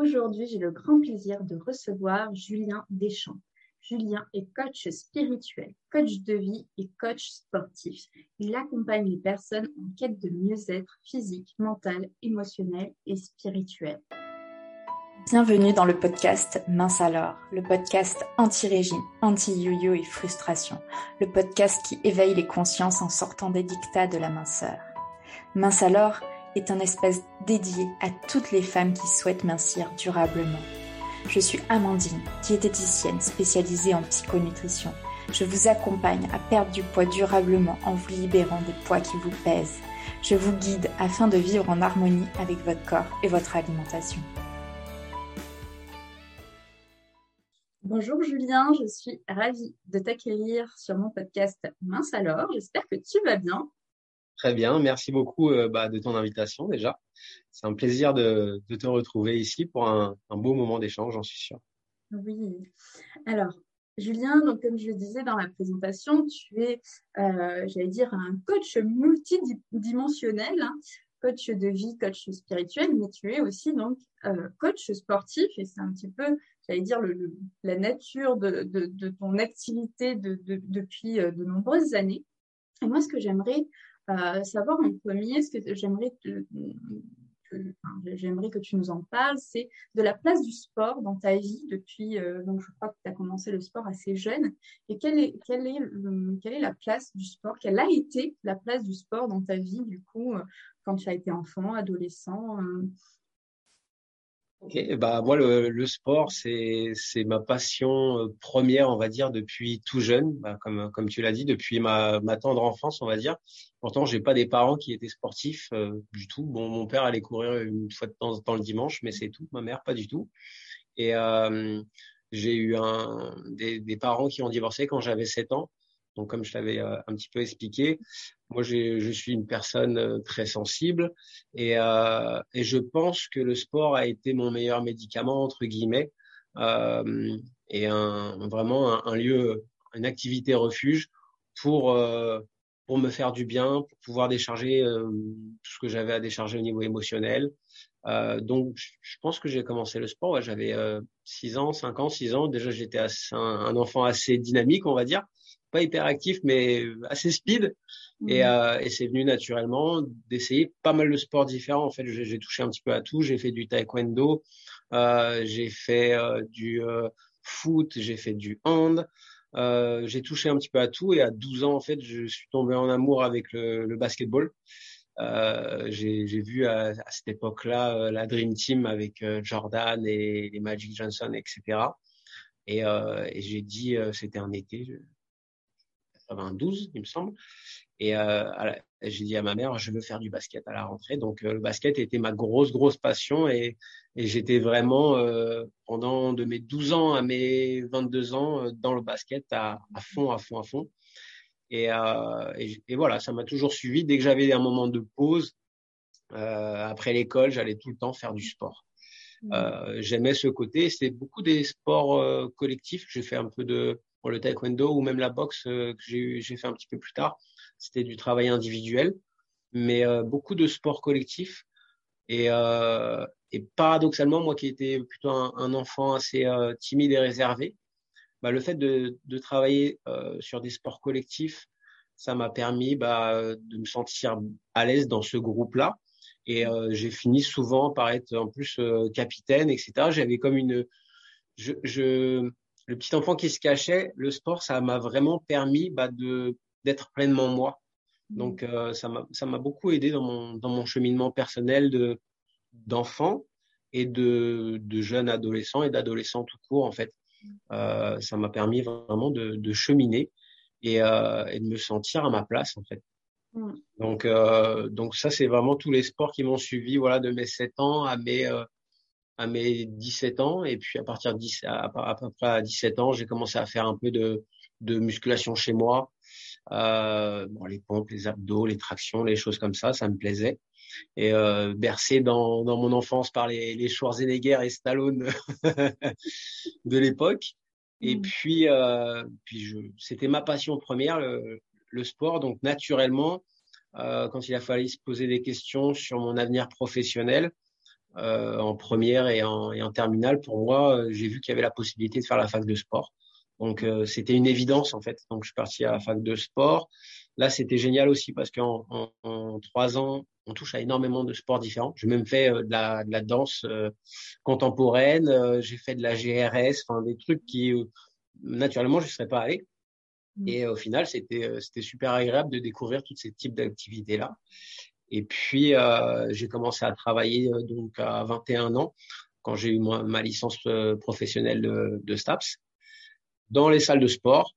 Aujourd'hui, j'ai le grand plaisir de recevoir Julien Deschamps. Julien est coach spirituel, coach de vie et coach sportif. Il accompagne les personnes en quête de mieux-être physique, mental, émotionnel et spirituel. Bienvenue dans le podcast Mince alors, le podcast anti-régime, anti-yo-yo et frustration, le podcast qui éveille les consciences en sortant des dictats de la minceur. Mince alors est un espace dédié à toutes les femmes qui souhaitent mincir durablement. Je suis Amandine, diététicienne spécialisée en psychonutrition. Je vous accompagne à perdre du poids durablement en vous libérant des poids qui vous pèsent. Je vous guide afin de vivre en harmonie avec votre corps et votre alimentation. Bonjour Julien, je suis ravie de t'accueillir sur mon podcast Mince alors. J'espère que tu vas bien. Très bien, merci beaucoup euh, bah, de ton invitation déjà. C'est un plaisir de, te retrouver ici pour un, beau moment d'échange, j'en suis sûre. Oui. Alors, Julien, donc comme je le disais dans la présentation, tu es, euh, j'allais dire, un coach multidimensionnel, hein. coach de vie, coach spirituel, mais tu es aussi donc euh, coach sportif et c'est un petit peu, j'allais dire, la nature de ton activité depuis de nombreuses années. Et moi, ce que j'aimerais euh, savoir en premier, ce que j'aimerais que, j'aimerais que tu nous en parles, c'est de la place du sport dans ta vie depuis, euh, donc je crois que tu as commencé le sport assez jeune, et quelle est, quelle est, quelle est la place du sport, quelle a été la place du sport dans ta vie, du coup, euh, quand tu as été enfant, adolescent Ok, bah moi le, sport c'est c'est ma passion euh, première on va dire depuis tout jeune, bah, comme comme tu l'as dit depuis ma tendre enfance on va dire. Pourtant j'ai pas des parents qui étaient sportifs euh, du tout. Bon mon père allait courir une fois de temps en temps le dimanche mais c'est tout. Ma mère pas du tout. Et euh, j'ai eu des, des parents qui ont divorcé quand j'avais 7 ans. Donc, comme je t'avais euh, un petit peu expliqué, moi, je suis une personne euh, très sensible et, euh, et, je pense que le sport a été mon meilleur médicament, entre guillemets, et vraiment un, lieu, une activité refuge pour, pour me faire du bien, pour pouvoir décharger tout ce que j'avais à décharger au niveau émotionnel. donc, je pense que j'ai commencé le sport, j'avais 6 ans, 5 ans, 6 ans. Déjà, j'étais un enfant assez dynamique, on va dire pas hyper actif, mais assez speed. Et, mhm. euh, et c'est venu naturellement d'essayer pas mal de sports différents. En fait, j'ai touché un petit peu à tout. J'ai fait du taekwondo, euh, j'ai fait euh, du euh, foot, j'ai fait du hand. Euh, j'ai touché un petit peu à tout. Et à 12 ans, en fait, je suis tombé en amour avec le, le basketball. j'ai vu à, à cette époque-là la Dream Team avec Jordan et les Magic Johnson, etc. Et, et j'ai dit, c'était un été, 92, il me semble. Et euh, j'ai dit à ma mère, je veux faire du basket à la rentrée. Donc euh, le basket était ma grosse, grosse passion et, et j'étais vraiment euh, pendant de mes 12 ans à mes 22 ans euh, dans le basket à, à, fond, à fond, à fond. Et, euh, et, et voilà, ça m'a toujours suivi. Dès que j'avais un moment de pause, après l'école, j'allais tout le temps faire du sport. Mmh. J'aimais ce côté. C'était beaucoup des sports collectifs. J'ai fait un peu de le taekwondo ou même la boxe euh, que j'ai fait un petit peu plus tard. C'était du travail individuel, mais euh, beaucoup de sports collectifs. Et, euh, et, paradoxalement, moi qui étais plutôt un, enfant assez timide et réservé, bah, le fait de, de travailler sur des sports collectifs, ça m'a permis bah, de me sentir à l'aise dans ce groupe-là. Et j'ai fini souvent par être en plus capitaine, etc. J'avais comme une, je, je, le petit enfant qui se cachait, le sport, ça m'a vraiment permis bah, de d'être pleinement moi. Donc euh, ça m'a ça m'a beaucoup aidé dans mon dans mon cheminement personnel de d'enfant et de de jeune adolescent et d'adolescent tout court en fait. Euh, ça m'a permis vraiment de, de cheminer et, euh, et de me sentir à ma place en fait. Mm. Donc donc ça c'est vraiment tous les sports qui m'ont suivi voilà de mes 7 ans à mes à mes 17 ans. Et puis à partir de 10, à, à peu près à 17 ans, j'ai commencé à faire un peu de, de musculation chez moi. Euh, bon, les pompes, les abdos, les tractions, les choses comme ça, ça me plaisait. Et euh, bercé dans, dans mon enfance par les, les Schwarzenegger et Stallone de l'époque. Et mmh. puis, euh, puis je, c'était ma passion première, le, le sport. Donc naturellement, euh, quand il a fallu se poser des questions sur mon avenir professionnel, en première et en, et en terminale, pour moi, j'ai vu qu'il y avait la possibilité de faire la fac de sport. Donc c'était une évidence en fait. Donc je suis parti à la fac de sport. Là c'était génial aussi parce qu'en en, trois ans on touche à énormément de sports différents. J'ai même fait de, la, de la danse contemporaine. j'ai fait de la GRS, enfin des trucs qui naturellement je ne serais pas allé. Mmh. Et au final, c'était euh, c'était super agréable de découvrir tous ces types d'activités là. Et puis euh, j'ai commencé à travailler euh, donc à 21 ans quand j'ai eu ma, licence professionnelle de, de, STAPS dans les salles de sport.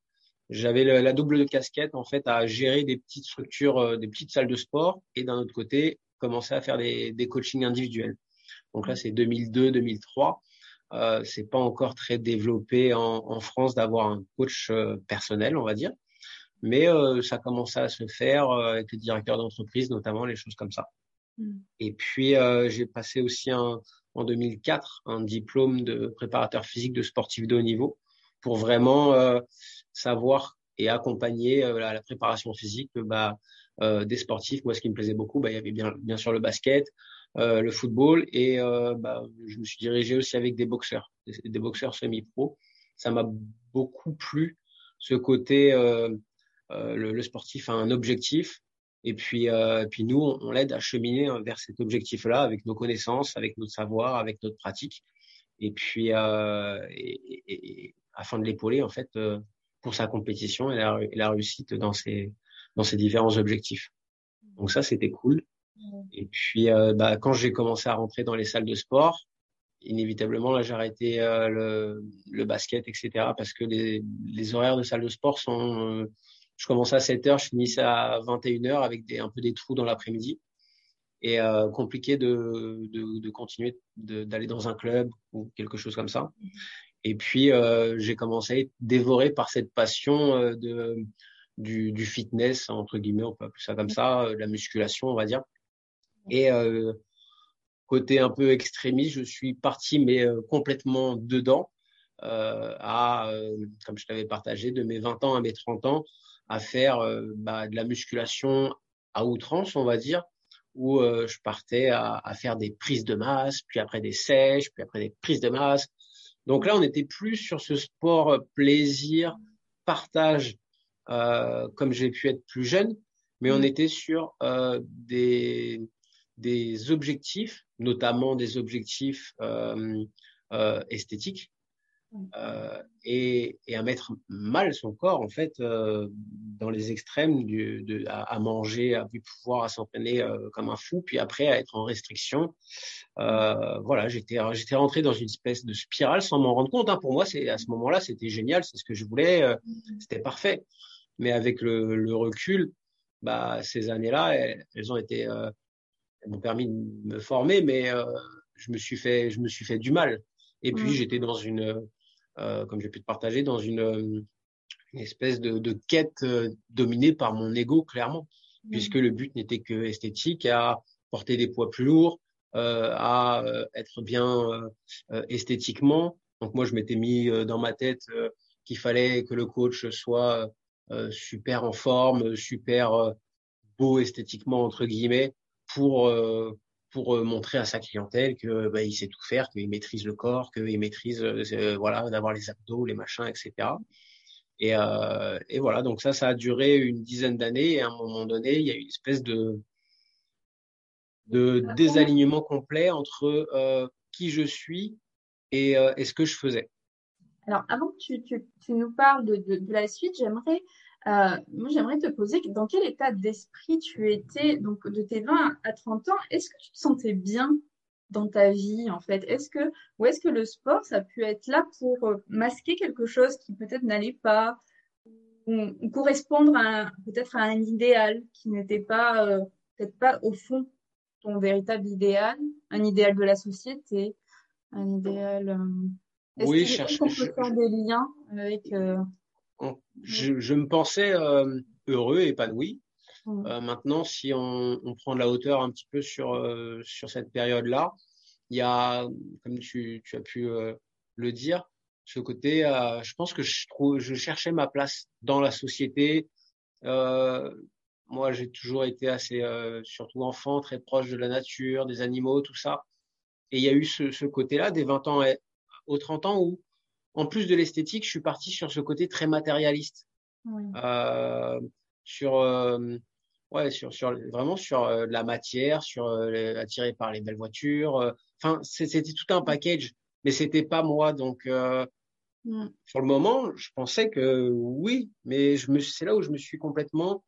J'avais la double casquette en fait à gérer des petites structures, des petites salles de sport et d'un autre côté commencer à faire des, des coachings individuels. Donc là c'est 2002-2003 euh, c'est pas encore très développé en, en France d'avoir un coach euh, personnel, on va dire, mais euh, ça commençait à se faire euh, avec les directeurs d'entreprise, notamment les choses comme ça. Mm. Et puis j'ai passé aussi un, en 2004 un diplôme de préparateur physique de sportif de haut niveau pour vraiment savoir et accompagner la, la, préparation physique bah, des sportifs. Moi, ce qui me plaisait beaucoup, bah, il y avait bien, bien sûr le basket, euh, le football et euh, bah, je me suis dirigé aussi avec des boxeurs, des, boxeurs semi-pro. Ça m'a beaucoup plu ce côté euh, le, le, sportif a un objectif et puis puis nous on, l'aide à cheminer vers cet objectif-là avec nos connaissances, avec notre savoir, avec notre pratique et puis et, et, afin de l'épauler en fait pour sa compétition et la, et la réussite dans ses dans ses différents objectifs. Donc ça c'était cool. Et puis, euh, bah, quand j'ai commencé à rentrer dans les salles de sport, inévitablement, là, j'ai arrêté euh, le, le, basket, etc. Parce que les, les, horaires de salle de sport sont... Euh, je commençais à 7 heures, je finissais à 21 heures avec des, un peu des trous dans l'après-midi. Et euh, compliqué de, de, de continuer d'aller dans un club ou quelque chose comme ça. Et puis, j'ai commencé à être dévoré par cette passion de, du, du fitness, entre guillemets, on peut appeler ça comme ça, la musculation, on va dire. Et euh, côté un peu extrémiste, je suis parti mais euh, complètement dedans. Euh, à, euh, comme je t'avais partagé, de mes 20 ans à mes 30 ans, à faire bah, de la musculation à outrance, on va dire, où je partais à, à, faire des prises de masse, puis après des sèches, puis après des prises de masse. Donc là, on était plus sur ce sport plaisir, partage, comme j'ai pu être plus jeune, mais on mmh. était sur des, des objectifs, notamment des objectifs euh, euh, esthétiques, euh, et, et, à mettre mal son corps en fait euh, dans les extrêmes du, de, à, à, manger, à plus pouvoir, à s'entraîner euh, comme un fou, puis après à être en restriction. Euh, voilà, j'étais j'étais rentré dans une espèce de spirale sans m'en rendre compte. Hein. Pour moi, c'est à ce moment-là, c'était génial, c'est ce que je voulais, c'était parfait. Mais avec le, le recul, bah, ces années-là, elles, elles, ont été m'ont permis de me former, mais euh, je me suis fait, je me suis fait du mal. Et puis mmh. j'étais dans une, euh, comme j'ai pu te partager, dans une, une espèce de, de quête euh, dominée par mon ego, clairement, mmh. puisque le but n'était que esthétique, à porter des poids plus lourds, euh, à euh, être bien euh, esthétiquement. Donc moi, je m'étais mis dans ma tête qu'il fallait que le coach soit super en forme, super beau esthétiquement entre guillemets, pour euh, pour euh, montrer à sa clientèle que bah, il sait tout faire, qu'il maîtrise le corps, qu'il maîtrise euh, voilà d'avoir les abdos, les machins, etc. Et, euh, et voilà, donc ça, ça a duré une dizaine d'années. Et à un moment donné, il y a eu une espèce de de désalignement complet entre euh, qui je suis et, euh, et, ce que je faisais. Alors, avant que tu, tu, tu nous parles de, de, de la suite, j'aimerais moi, j'aimerais te poser dans quel état d'esprit tu étais, donc de tes 20 à 30 ans, est-ce que tu te sentais bien? Dans ta vie, en fait? Est-ce que, ou est-ce que le sport, ça a pu être là pour euh, masquer quelque chose qui peut-être n'allait pas, ou, ou, correspondre à peut-être à un idéal qui n'était pas, euh, peut-être pas au fond ton véritable idéal, un idéal de la société, un idéal. Euh... oui, je cherche. peut faire des liens avec. Euh, je, je, me pensais heureux, épanoui. Mmh. Euh, maintenant, si on, on, prend de la hauteur un petit peu sur euh, sur cette période-là, il y a, comme tu, tu as pu euh, le dire, ce côté. Je pense que je trouve, je cherchais ma place dans la société. moi, j'ai toujours été assez, surtout enfant, très proche de la nature, des animaux, tout ça. Et il y a eu ce, ce côté-là des 20 ans aux 30 ans où, en plus de l'esthétique, je suis parti sur ce côté très matérialiste. Oui. Euh, sur, euh, ouais, sur, sur, vraiment sur euh, la matière, sur euh, attiré par les belles voitures. Enfin, c'était tout un package, mais c'était pas moi. Donc, mm. sur le moment, je pensais que oui, mais je me, c'est là où je me suis complètement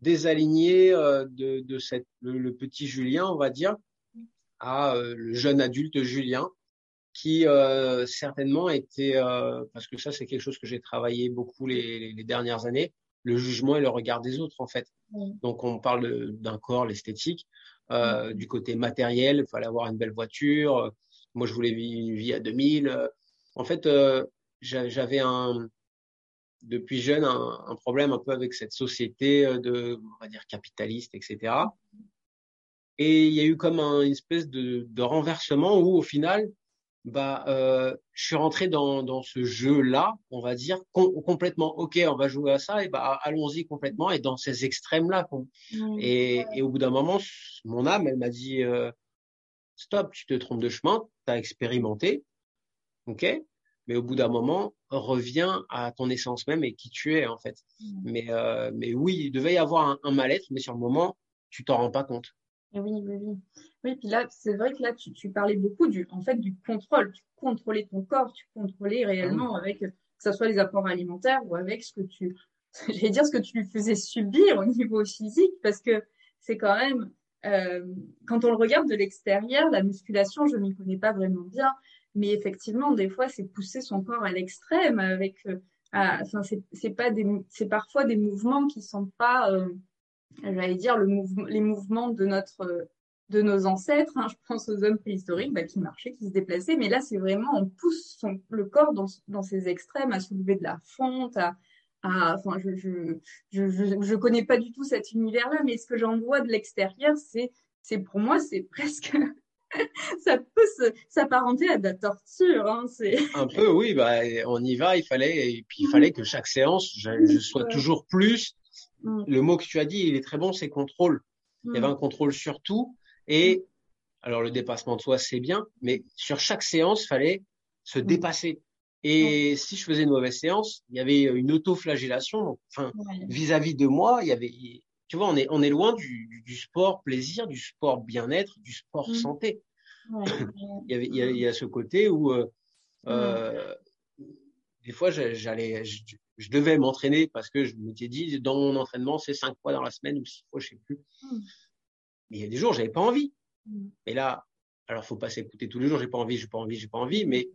désaligné de, de cette, le, petit Julien, on va dire, à le jeune adulte Julien qui euh, certainement était, euh, parce que ça c'est quelque chose que j'ai travaillé beaucoup les, les, dernières années, le jugement et le regard des autres en fait. Donc on parle d'un corps, l'esthétique, euh, du côté matériel, il fallait avoir une belle voiture. Moi je voulais vivre une vie à 2000. En fait, euh, j'avais un depuis jeune un, un, problème un peu avec cette société de, on va dire capitaliste, etc. Et il y a eu comme un, une espèce de, de renversement où au final bah, euh, je suis rentré dans, dans ce jeu-là, on va dire, complètement, ok, on va jouer à ça, et bah, allons-y complètement, et dans ces extrêmes-là. Et, et, au bout d'un moment, mon âme, elle m'a dit, euh, stop, tu te trompes de chemin, tu as expérimenté, ok, mais au bout d'un moment, reviens à ton essence même et qui tu es, en fait. Mais, euh, mais oui, il devait y avoir un, un mal-être, mais sur le moment, tu t'en rends pas compte. Oui, oui, oui. Oui, puis là, c'est vrai que là, tu, tu, parlais beaucoup du, en fait, du contrôle. Tu contrôlais ton corps, tu contrôlais réellement ah avec, que ce soit les apports alimentaires ou avec ce que tu, j'allais dire ce que tu lui faisais subir au niveau physique, parce que c'est quand même, euh, quand on le regarde de l'extérieur, la musculation, je m'y connais pas vraiment bien, mais effectivement, des fois, c'est pousser son corps à l'extrême avec, euh, enfin, c'est pas des, c'est parfois des mouvements qui sont pas, euh, j'allais dire le mouvement, les mouvements de notre de nos ancêtres, hein, je pense aux hommes préhistoriques bah, qui marchaient, qui se déplaçaient, mais là c'est vraiment on pousse son, le corps dans, dans ses extrêmes à soulever de la fonte, à, à enfin je je, je je je connais pas du tout cet univers-là, mais ce que j'en vois de l'extérieur, c'est c'est pour moi c'est presque ça peut s'apparenter à de la torture. Hein, un peu oui, bah on y va, il fallait et puis il fallait que chaque séance je, je sois toujours plus Mm. Le mot que tu as dit, il est très bon, c'est contrôle. Il y avait un contrôle sur tout. Et alors le dépassement de soi, c'est bien, mais sur chaque séance, fallait se mm. dépasser. Et si je faisais une mauvaise séance, il y avait une auto-flagellation. Enfin, vis-à-vis de moi, il y avait, tu vois, on est, on est loin du, du sport plaisir, du sport bien-être, du sport santé. il, y avait, il, y a, ce côté où, euh, euh, des fois, j'allais, je devais m'entraîner parce que je m'étais dit, dans mon entraînement, c'est cinq fois dans la semaine ou six fois, je sais plus. Mm. Mais il y a des jours, j'avais pas envie. Mm. Et là, alors faut pas s'écouter tous les jours, j'ai pas envie, j'ai pas envie, j'ai pas envie, mais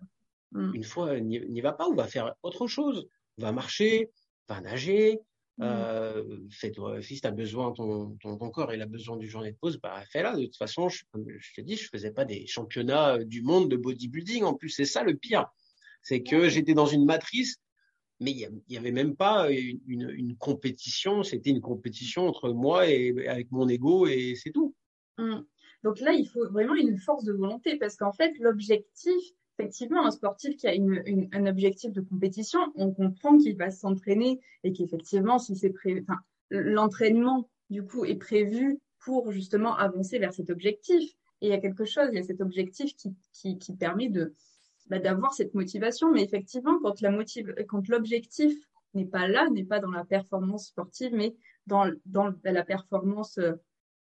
mm. une fois, n'y va pas, ou va faire autre chose. Va marcher, va nager, euh, fais-toi, si tu as besoin, ton, ton, ton, corps il a besoin du journée de pause, bah fais-la. De toute façon, je, je te dis, je faisais pas des championnats du monde de bodybuilding. En plus, c'est ça le pire. C'est que j'étais dans une matrice mais il n'y avait même pas une, une, compétition, c'était une compétition entre moi et avec mon ego et c'est tout. Mmh. Donc là, il faut vraiment une force de volonté parce qu'en fait, l'objectif, effectivement, un sportif qui a une, un objectif de compétition, on comprend qu'il va s'entraîner et qu'effectivement, si c'est enfin, l'entraînement du coup est prévu pour justement avancer vers cet objectif. Et il y a quelque chose, il y a cet objectif qui, qui permet de, bah, d'avoir cette motivation. Mais effectivement, quand la motive, quand l'objectif n'est pas là, n'est pas dans la performance sportive, mais dans, dans la performance, euh,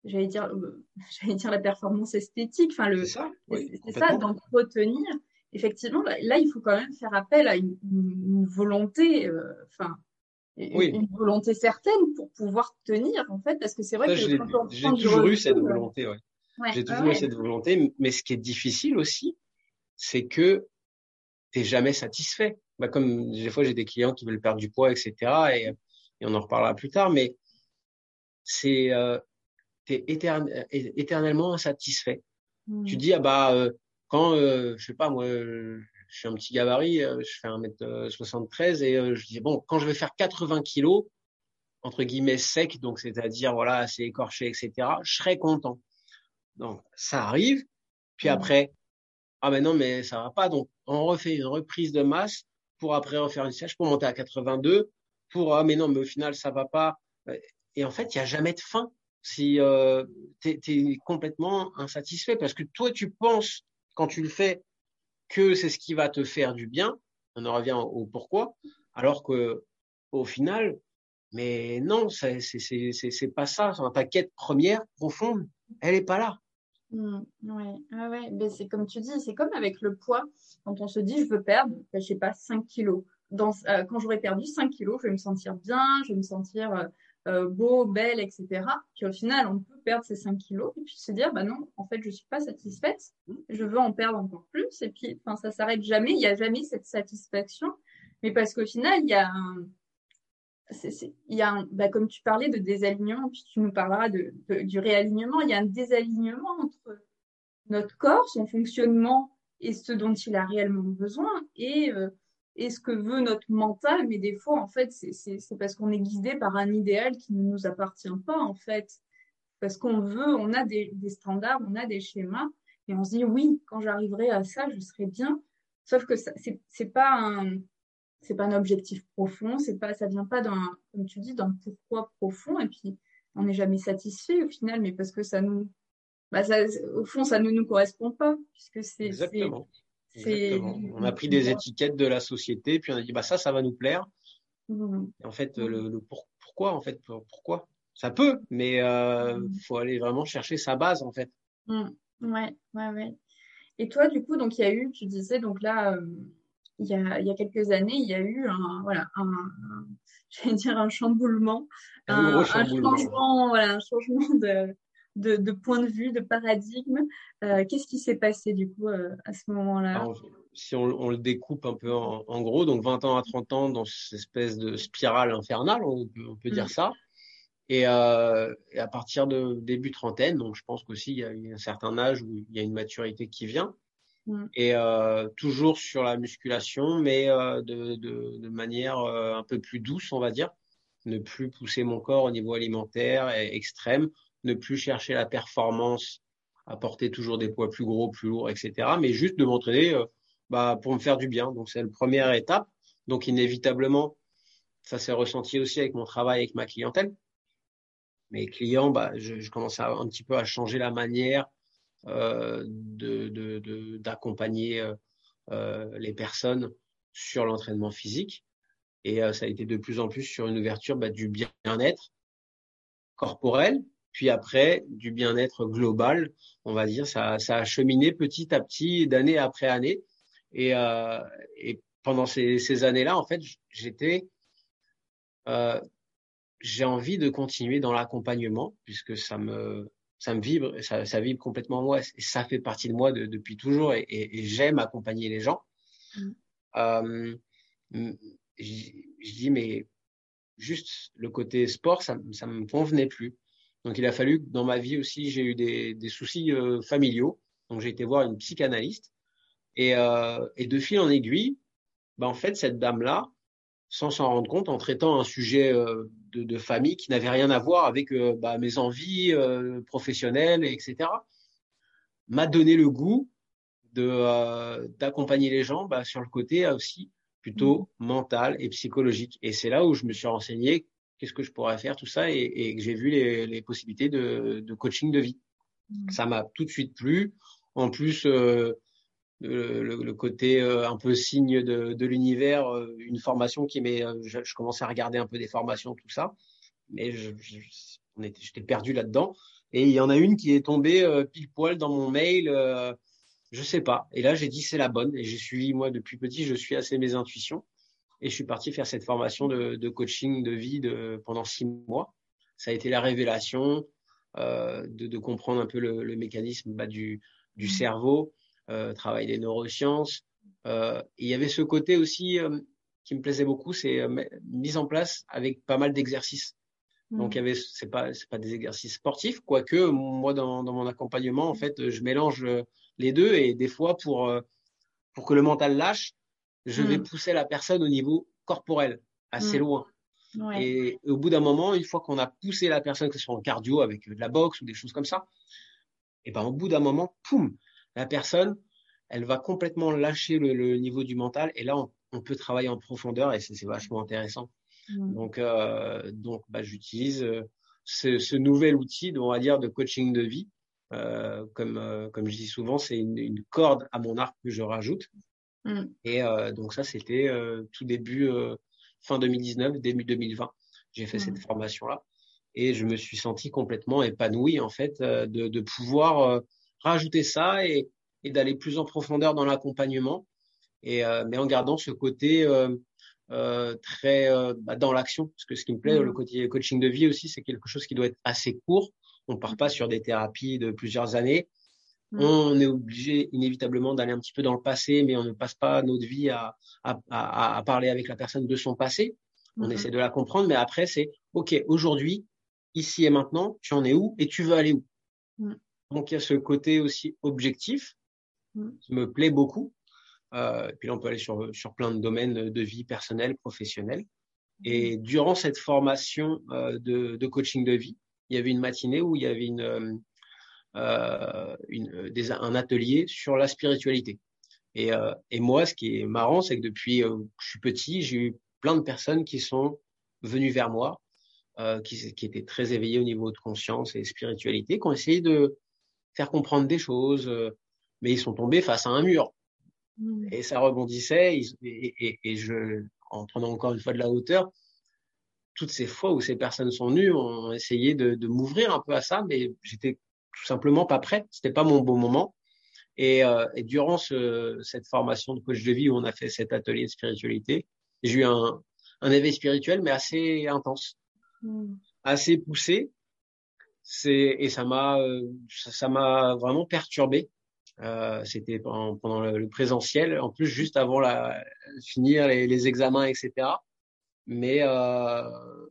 j'allais dire, euh, j'allais dire la performance esthétique. Enfin, le, c'est ça, d'entretenir. Effectivement, là, il faut quand même faire appel à une, une volonté, euh, enfin, une volonté certaine pour pouvoir tenir, en fait, parce que c'est vrai que j'ai toujours eu cette volonté, ouais. j'ai toujours eu cette volonté, mais ce qui est difficile aussi, c'est que t'es jamais satisfait. Bah, comme des fois j'ai des clients qui veulent perdre du poids, etc. Et, et on en reparlera plus tard, mais c'est euh, t'es éternellement insatisfait. Mmh. Tu dis ah bah euh, quand euh, je sais pas moi je suis un petit gabarit, euh, je fais 1m73 et euh, je dis bon quand je vais faire 80 kilos entre guillemets sec, donc c'est-à-dire voilà assez écorché, etc. Je serai content. Donc ça arrive. Puis mmh. après ah ben non, mais ça va pas. Donc, on refait une reprise de masse pour après refaire une sèche pour monter à 82 pour, ah mais non, mais au final, ça va pas. Et en fait, il y a jamais de fin si euh, tu es, complètement insatisfait parce que toi, tu penses quand tu le fais que c'est ce qui va te faire du bien, on en revient au pourquoi, alors que au final, mais non, c'est pas ça. Ta quête première, profonde, elle est pas là. Mmh, ouais, ouais, Mais c'est comme tu dis, c'est comme avec le poids. Quand on se dit, je veux perdre, ben, je sais pas, 5 kilos. Dans, euh, quand j'aurai perdu 5 kilos, je vais me sentir bien, je vais me sentir euh, euh, beau, belle, etc. Puis au final, on peut perdre ces 5 kilos et puis se dire, bah non, en fait, je suis pas satisfaite, je veux en perdre encore plus. Et puis, enfin, ça s'arrête jamais, il n'y a jamais cette satisfaction. Mais parce qu'au final, il y a un, il y a un, bah, comme tu parlais de désalignement, puis tu nous parleras du réalignement, il y a un désalignement entre notre corps, son fonctionnement et ce dont il a réellement besoin et, euh, et ce que veut notre mental. Mais des fois, en fait, c'est parce qu'on est guidé par un idéal qui ne nous appartient pas, en fait. Parce qu'on veut, on a des, des standards, on a des schémas, et on se dit, oui, quand j'arriverai à ça, je serai bien. Sauf que c'est pas un, c'est pas un objectif profond, c'est pas, ça vient pas d'un, comme tu dis, d'un pourquoi profond, et puis on n'est jamais satisfait au final, mais parce que ça nous, bah ça, au fond, ça ne nous correspond pas, puisque c'est. Exactement. On a pris des étiquettes de la société, puis on a dit, bah ça, ça va nous plaire. Mmh. Et en fait, le, pourquoi, en fait, pourquoi? Ça peut, mais il euh, mmh. faut aller vraiment chercher sa base, en fait. Mmh. Ouais, ouais, ouais. Et toi, du coup, donc il y a eu, tu disais, donc là, euh, il y, a, il y a quelques années, il y a eu un, voilà, un, j'allais dire un chamboulement, un, changement, voilà, un changement de, de, de, point de vue, de paradigme. Euh, Qu'est-ce qui s'est passé du coup euh, à ce moment-là? Si on, on, le découpe un peu en, en, gros, donc 20 ans à 30 ans dans cette espèce de spirale infernale, on peut, on peut dire mm. ça. Et, euh, et, à partir de début trentaine, donc je pense qu'aussi il y a un certain âge où il y a une maturité qui vient. Mm. Et euh, toujours sur la musculation, mais euh, de, de, de, manière euh, un peu plus douce, on va dire. Ne plus pousser mon corps au niveau alimentaire et extrême, ne plus chercher la performance, apporter toujours des poids plus gros, plus lourds, etc. Mais juste de m'entraîner bah, pour me faire du bien. Donc c'est la première étape. Donc inévitablement, ça s'est ressenti aussi avec mon travail avec ma clientèle. Mes clients, bah, je, je commence à, un petit peu à changer la manière d'accompagner de, de, euh, les personnes sur l'entraînement physique. Et euh, ça a été de plus en plus sur une ouverture bah, du bien-être corporel, puis après du bien-être global, on va dire. Ça, ça a cheminé petit à petit, d'année après année. Et, euh, pendant ces, années-là, en fait, j'étais, euh, j'ai envie de continuer dans l'accompagnement puisque ça me, ça me vibre, ça, ça vibre complètement moi, et ça fait partie de moi depuis toujours, et, et, j'aime accompagner les gens. Mm. Euh, je, dis, mais juste le côté sport, ça, ça me convenait plus. Donc il a fallu que dans ma vie aussi, j'ai eu des, des soucis euh, familiaux. Donc j'ai été voir une psychanalyste. Et, euh, et de fil en aiguille, bah, en fait, cette dame-là, sans s'en rendre compte, en traitant un sujet euh, de, de, famille qui n'avait rien à voir avec euh, bah, mes envies euh, professionnelles, etc., m'a donné le goût de d'accompagner les gens bah, sur le côté aussi plutôt mmh. mental et psychologique. Et c'est là où je me suis renseigné qu'est-ce que je pourrais faire, tout ça, et, et que j'ai vu les, les possibilités de, de, coaching de vie. Mmh. Ça m'a tout de suite plu. En plus, euh, le, le, côté euh, un peu signe de, de l'univers, euh, une formation qui m'est, euh, je, je, commençais à regarder un peu des formations, tout ça, mais je, j'étais perdu là-dedans. Et il y en a une qui est tombée pile poil dans mon mail, je sais pas. Et là, j'ai dit c'est la bonne. Et j'ai suivi moi depuis petit, je suis assez mes intuitions. Et je suis parti faire cette formation de, de coaching de vie de, pendant six mois. Ça a été la révélation euh, de, de, comprendre un peu le, le mécanisme bah, du, du cerveau, euh, travail des neurosciences. Euh, il y avait ce côté aussi euh, qui me plaisait beaucoup, c'est mise en place avec pas mal d'exercices. Donc, il y avait, c'est pas, c'est pas des exercices sportifs, quoique moi dans, dans mon accompagnement, en fait, je mélange les deux et des fois pour pour que le mental lâche, je vais pousser la personne au niveau corporel, assez loin. Ouais. Et, au bout d'un moment, une fois qu'on a poussé la personne, que ce soit en cardio avec de la boxe ou des choses comme ça, et ben au bout d'un moment, poum, la personne, elle va complètement lâcher le, le niveau du mental et là, on, on, peut travailler en profondeur et c'est vachement intéressant. Mmh. Donc, euh, donc bah, j'utilise euh, ce, ce, nouvel outil, on va dire, de coaching de vie Euh, comme, euh, comme je dis souvent, c'est une, une, corde à mon arc que je rajoute. Mm. Et donc ça, c'était tout début, fin 2019, début 2020. J'ai fait mm. cette formation-là et je me suis senti complètement épanoui en fait de, de pouvoir rajouter ça et, et d'aller plus en profondeur dans l'accompagnement. Et mais en gardant ce côté euh, très bah, dans l'action, parce que ce qui me plaît, le mm. côté coaching de vie aussi, c'est quelque chose qui doit être assez court on part pas sur des thérapies de plusieurs années. Mm. On est obligé inévitablement d'aller un petit peu dans le passé, mais on ne passe pas notre vie à, à, parler avec la personne de son passé. On mm-hmm. essaie de la comprendre, mais après c'est OK. Aujourd'hui, ici et maintenant, tu en es où et tu veux aller où? Mm. Donc il y a ce côté aussi objectif mm. qui me plaît beaucoup. Euh, puis là, on peut aller sur, sur plein de domaines de vie personnelle, professionnelle. Et durant cette formation euh, de, de coaching de vie, il y avait une matinée où il y avait une, euh, euh une des, un atelier sur la spiritualité. Et, euh, et moi, ce qui est marrant, c'est que depuis euh, que je suis petit, j'ai eu plein de personnes qui sont venues vers moi, euh, qui, qui étaient très éveillées au niveau de conscience et spiritualité, qui ont essayé de faire comprendre des choses, mais ils sont tombés face à un mur. Mmh. Et ça rebondissait, et, et, et, je, en prenant encore une fois de la hauteur, toutes ces fois où ces personnes sont venues ont essayé de, de m'ouvrir un peu à ça, mais j'étais tout simplement pas prêt. C'était pas mon bon moment. Et, euh, et durant ce, cette formation de coach de vie où on a fait cet atelier de spiritualité, j'ai eu un, un éveil spirituel, mais assez intense, mmh. assez poussé. C'est et ça m'a ça m'a vraiment perturbé. Euh, C'était pendant, pendant le, présentiel, en plus juste avant la finir les, les examens, etc mais euh,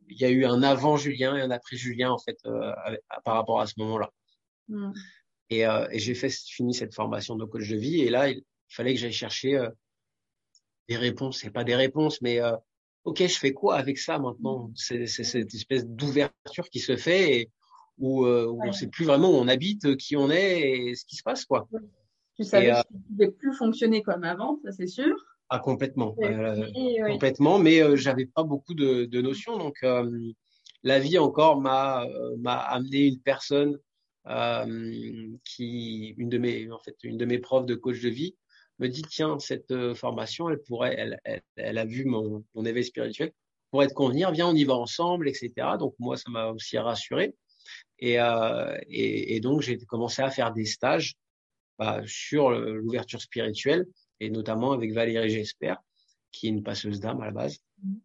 il y a eu un avant Julien et un après Julien en fait euh, par rapport à ce moment-là. Mm. Et, euh, et j'ai fait fini cette formation de coach de vie et là il fallait que j'aille chercher euh, des réponses, c'est pas des réponses, mais euh, ok je fais quoi avec ça maintenant? Mm. C'est cette espèce d'ouverture qui se fait et où, euh, où on sait plus vraiment où on habite, qui on est et ce qui se passe quoi. Tu savais que tu ne pouvais plus fonctionner comme avant, ça c'est sûr. Ah complètement, euh, complètement. Mais euh, j'avais pas beaucoup de, de notions, donc euh, la vie encore m'a euh, m'a amené une personne qui, une de mes en fait, une de mes profs de coach de vie me dit tiens cette formation, elle pourrait, elle, elle, elle a vu mon, mon éveil spirituel, pourrait te convenir, viens on y va ensemble, etc. Donc moi ça m'a aussi rassuré. Et, et, et, donc j'ai commencé à faire des stages bah, sur l'ouverture spirituelle et notamment avec Valérie J'espère, qui est une passeuse d'âme à la base. Mm.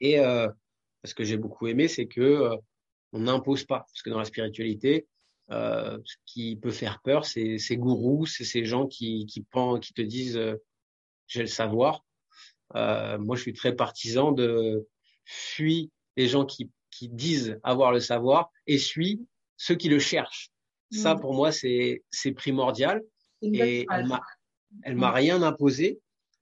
Et euh, ce que j'ai beaucoup aimé, c'est que euh, on n'impose pas, parce que dans la spiritualité, euh, ce qui peut faire peur, c'est ces gourous, c'est ces gens qui qui te disent euh, j'ai le savoir. Euh, moi, je suis très partisan de fuis les gens qui qui disent avoir le savoir et suis ceux qui le cherchent. Ça, mm. pour moi, c'est c'est primordial. Et elle m'a elle m'a rien imposé.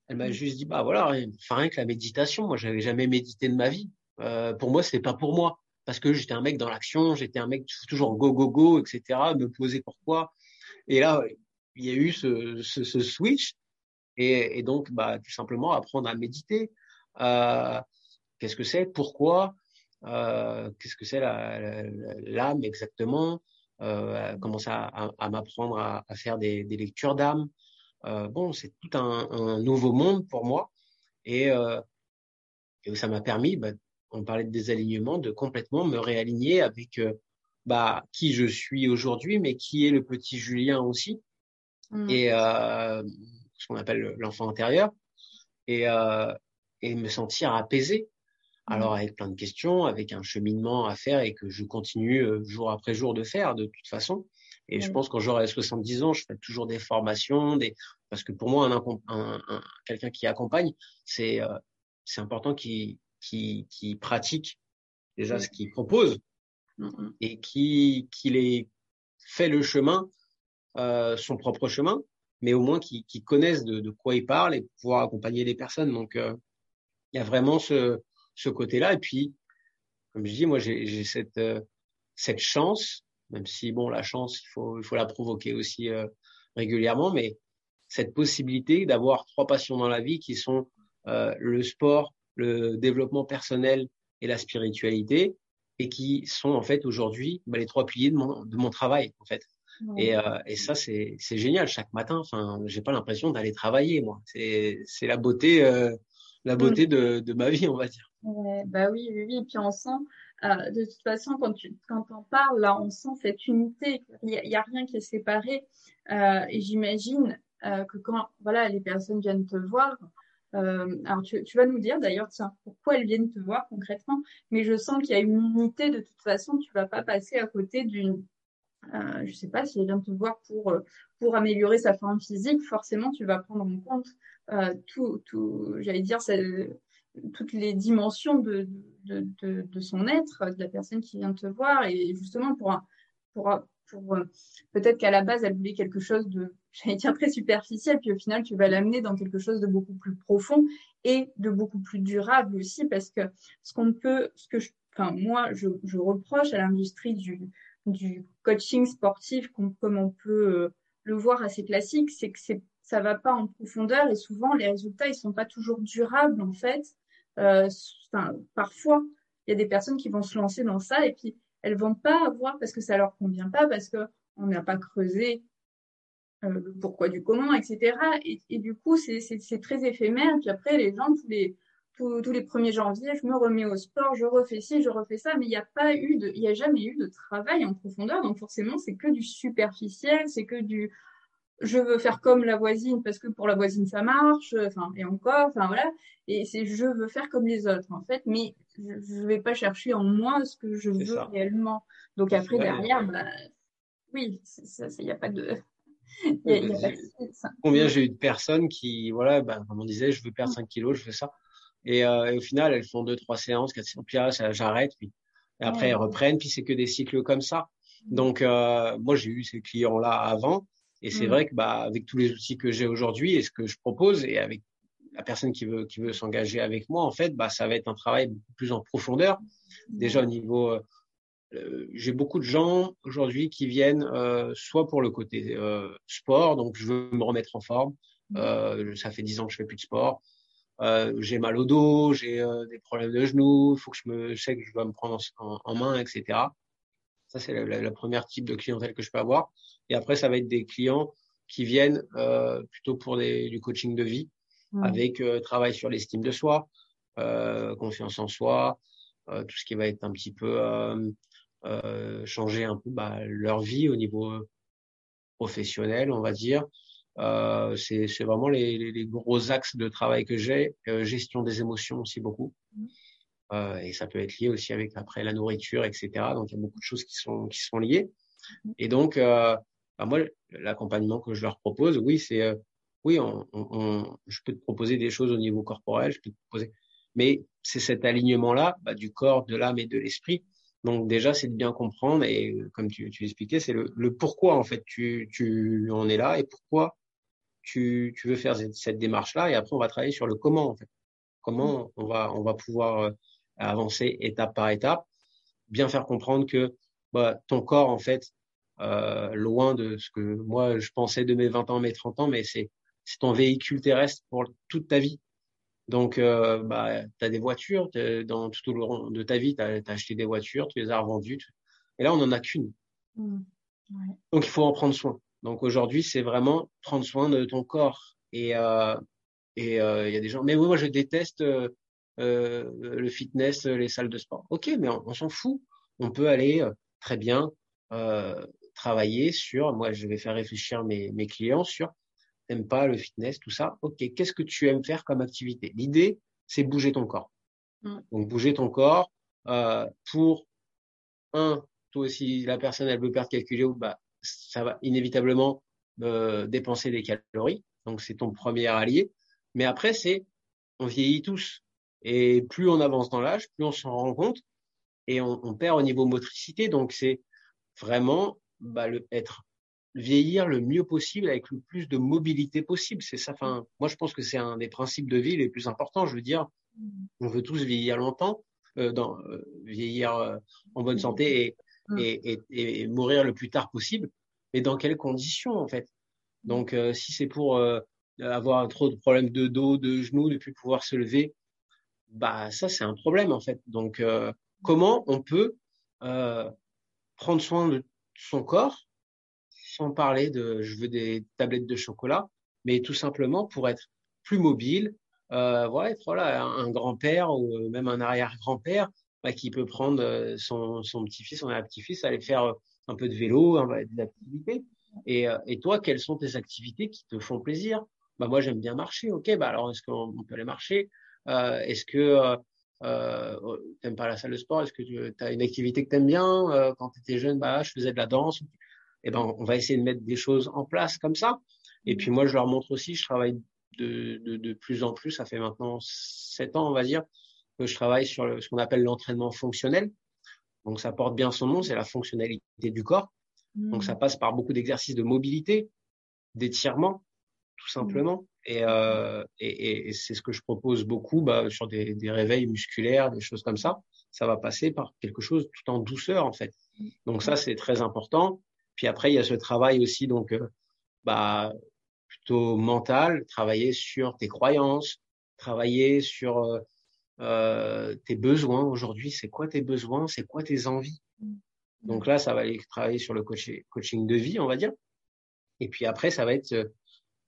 Elle m'a mm. juste dit, bah voilà, enfin rien que la méditation. Moi, j'avais jamais médité de ma vie. Euh, pour moi, c'était pas pour moi. Parce que j'étais un mec dans l'action, j'étais un mec toujours go, go, go, etc. Me poser pourquoi. Et là, il y a eu ce, ce, ce switch. Et, et, donc, bah, tout simplement apprendre à méditer. Euh, qu'est-ce que c'est? Pourquoi? Euh, Qu'est-ce que c'est l'âme exactement? Euh, Commencer à, à, à m'apprendre à, à, faire des, des lectures d'âme, euh, bon, c'est tout un, un, nouveau monde pour moi. Et, euh, et ça m'a permis, bah, on parlait de désalignement, de complètement me réaligner avec euh, bah, qui je suis aujourd'hui, mais qui est le petit Julien aussi, mmh. et euh, ce qu'on appelle l'enfant intérieur, et, euh, et me sentir apaisé. Mmh. Alors avec plein de questions, avec un cheminement à faire et que je continue jour après jour de faire de toute façon. Et je pense quand j'aurai 70 ans, je ferai toujours des formations, des parce que pour moi, un, un, un quelqu'un qui accompagne, c'est euh, c'est important qu'il qui qui pratique déjà ce qu'il propose et qui qu'il ait fait le chemin, euh, son propre chemin, mais au moins qu'il qu connaisse de, de, quoi il parle et pouvoir accompagner les personnes. Donc euh, il y a vraiment ce ce côté-là. Et puis, comme je dis, moi j'ai cette euh, cette chance même si bon la chance il faut il faut la provoquer aussi euh, régulièrement mais cette possibilité d'avoir trois passions dans la vie qui sont euh, le sport le développement personnel et la spiritualité et qui sont en fait aujourd'hui bah, les trois piliers de mon de mon travail en fait Et, euh, et ça, c'est génial. Chaque matin, enfin, j'ai pas l'impression d'aller travailler, moi. C'est la beauté, euh, la beauté de, de, ma vie, on va dire. Ouais, bah oui, oui, oui. Et puis on sent, euh, de toute façon, quand tu quand on parle, là, on sent cette unité. Il y, y, a rien qui est séparé. Euh, et j'imagine euh, que quand, voilà, les personnes viennent te voir. Euh, alors tu, tu, vas nous dire d'ailleurs, tiens, pourquoi elles viennent te voir concrètement? Mais je sens qu'il y a une unité. De toute façon, tu vas pas passer à côté d'une euh, je sais pas, si elle vient te voir pour, euh, pour améliorer sa forme physique, forcément, tu vas prendre en compte tout, tout j'allais dire, toutes les dimensions de, de, de, de, son être, de la personne qui vient te voir. Et justement, pour, pour, pour euh, peut-être qu'à la base, elle voulait quelque chose de, j'allais dire, très superficiel, puis au final, tu vas l'amener dans quelque chose de beaucoup plus profond et de beaucoup plus durable aussi, parce que ce qu'on peut, ce que je, enfin, moi, je, je reproche à l'industrie du, du coaching sportif comme, on peut euh, le voir assez classique, c'est que c'est ça va pas en profondeur et souvent les résultats ils sont pas toujours durables en fait. Euh, parfois il y a des personnes qui vont se lancer dans ça et puis elles vont pas avoir parce que ça leur convient pas parce que on n'a pas creusé euh, le pourquoi du comment etc et, du coup c'est très éphémère. Puis après les gens tous les tous, les 1er janvier, je me remets au sport, je refais ci, je refais ça, mais il n'y a pas eu de, il n'y a jamais eu de travail en profondeur. Donc forcément, c'est que du superficiel, c'est que du, je veux faire comme la voisine parce que pour la voisine ça marche, enfin et encore, enfin voilà. Et c'est je veux faire comme les autres en fait, mais je ne vais pas chercher en moi ce que je veux réellement. Donc après derrière, bah, oui, il n'y a pas de. Y a, y a pas de Combien j'ai eu de personnes qui, voilà, bah, comme on disait, je veux perdre 5 kilos, je fais ça. Et, euh, et, au final, elles font deux, trois séances, quatre séances, puis là, j'arrête, puis et après elles reprennent, puis c'est que des cycles comme ça. Donc euh, moi, j'ai eu ces clients-là avant, et c'est mm. vrai que bah avec tous les outils que j'ai aujourd'hui et ce que je propose, et avec la personne qui veut qui veut s'engager avec moi, en fait, bah ça va être un travail beaucoup plus en profondeur. Déjà au niveau euh, euh j'ai beaucoup de gens aujourd'hui qui viennent euh, soit pour le côté euh, sport, donc je veux me remettre en forme. Mm. Euh, ça fait dix ans que je fais plus de sport. Euh, j'ai mal au dos, j'ai euh, des problèmes de genoux, il faut que je me, je sais que je dois me prendre en, en main, etc. Ça, c'est la, la, première type de clientèle que je peux avoir. Et après, ça va être des clients qui viennent euh, plutôt pour des, du coaching de vie, avec euh, travail sur l'estime de soi, euh, confiance en soi, tout ce qui va être un petit peu changer un peu bah, leur vie au niveau professionnel, on va dire, euh, c'est vraiment les, les, les, gros axes de travail que j'ai. Euh, gestion des émotions aussi beaucoup. Mmh. Euh, et ça peut être lié aussi avec après la nourriture, etc. Donc il y a beaucoup de choses qui sont qui sont liées. Mmh. Et donc euh, bah moi l'accompagnement que je leur propose, oui c'est euh, oui on, on, je peux te proposer des choses au niveau corporel, je peux te proposer, mais c'est cet alignement là bah, du corps, de l'âme et de l'esprit. Donc déjà, c'est de bien comprendre et comme tu, tu expliquais, c'est le, le, pourquoi en fait tu, tu en es là et pourquoi tu, tu veux faire cette démarche-là et après on va travailler sur le comment en fait. Comment on va on va pouvoir avancer étape par étape, bien faire comprendre que bah, ton corps en fait euh, loin de ce que moi je pensais de mes 20 ans, mes 30 ans, mais c'est ton véhicule terrestre pour toute ta vie. Donc, euh, bah, tu as des voitures, dans tout au long de ta vie, tu as, acheté des voitures, tu les as revendues. Et là, on n'en a qu'une. Mmh. Ouais. Donc, il faut en prendre soin. Donc aujourd'hui, c'est vraiment prendre soin de ton corps. Et euh, et euh, il y a des gens, mais moi je déteste euh, euh, le fitness, les salles de sport. Ok, mais on, on s'en fout. On peut aller très bien travailler sur. Moi, je vais faire réfléchir mes, mes clients sur. T'aimes pas le fitness, tout ça. Ok, qu'est-ce que tu aimes faire comme activité? L'idée, c'est bouger ton corps. Mm. Donc bouger ton corps pour un, toi aussi, la personne elle veut perdre quelques kilos, bah ça va inévitablement euh, dépenser des calories. Donc, c'est ton premier allié. Mais après, c'est, on vieillit tous. Et plus on avance dans l'âge, plus on s'en rend compte et on, on, perd au niveau motricité. Donc, c'est vraiment bah, le, être vieillir le mieux possible avec le plus de mobilité possible. C'est ça. Enfin, moi, je pense que c'est un des principes de vie les plus importants. Je veux dire, on veut tous vieillir longtemps, euh, dans, euh, vieillir euh, en bonne santé et Mm. et, et, et, mourir le plus tard possible. Mais dans quelles conditions en fait? Donc euh, si c'est pour euh, avoir trop de problèmes de dos, de genoux, de plus pouvoir se lever, bah ça c'est un problème en fait. Donc euh, comment on peut prendre soin de son corps sans parler de je veux des tablettes de chocolat, mais tout simplement pour être plus mobile, euh, voilà, être voilà, un, grand-père ou même un arrière-grand-père bah, qui peut prendre son, son petit-fils, son petit-fils, aller faire un peu de vélo, des activités. Et, et toi, quelles sont tes activités qui te font plaisir? Bah moi j'aime bien marcher, ok, bah alors est-ce qu'on peut aller marcher? euh, Est-ce que euh, euh, oh, t'aimes pas la salle de sport? Est-ce que tu as une activité que t'aimes bien? Euh, Quand tu étais jeune, bah je faisais de la danse. Et eh ben on va essayer de mettre des choses en place comme ça. Et puis moi je leur montre aussi, je travaille de, de, de plus en plus, ça fait maintenant sept ans on va dire, que je travaille sur le, ce qu'on appelle l'entraînement fonctionnel. Donc ça porte bien son nom, c'est la fonctionnalité du corps. Donc ça mmh. passe par beaucoup d'exercices de mobilité, d'étirement, tout mmh. simplement. Et, euh, et, et c'est ce que je propose beaucoup bah, sur des, des, réveils musculaires, des choses comme ça. Ça va passer par quelque chose tout en douceur en fait. Mmh. Donc ça c'est très important. Puis après il y a ce travail aussi donc euh, bah plutôt mental, travailler sur tes croyances, travailler sur euh, tes besoins aujourd'hui. C'est quoi tes besoins? C'est quoi tes envies? Mmh. Donc là ça va aller travailler sur le coaching, coaching de vie on va dire. Et puis après ça va être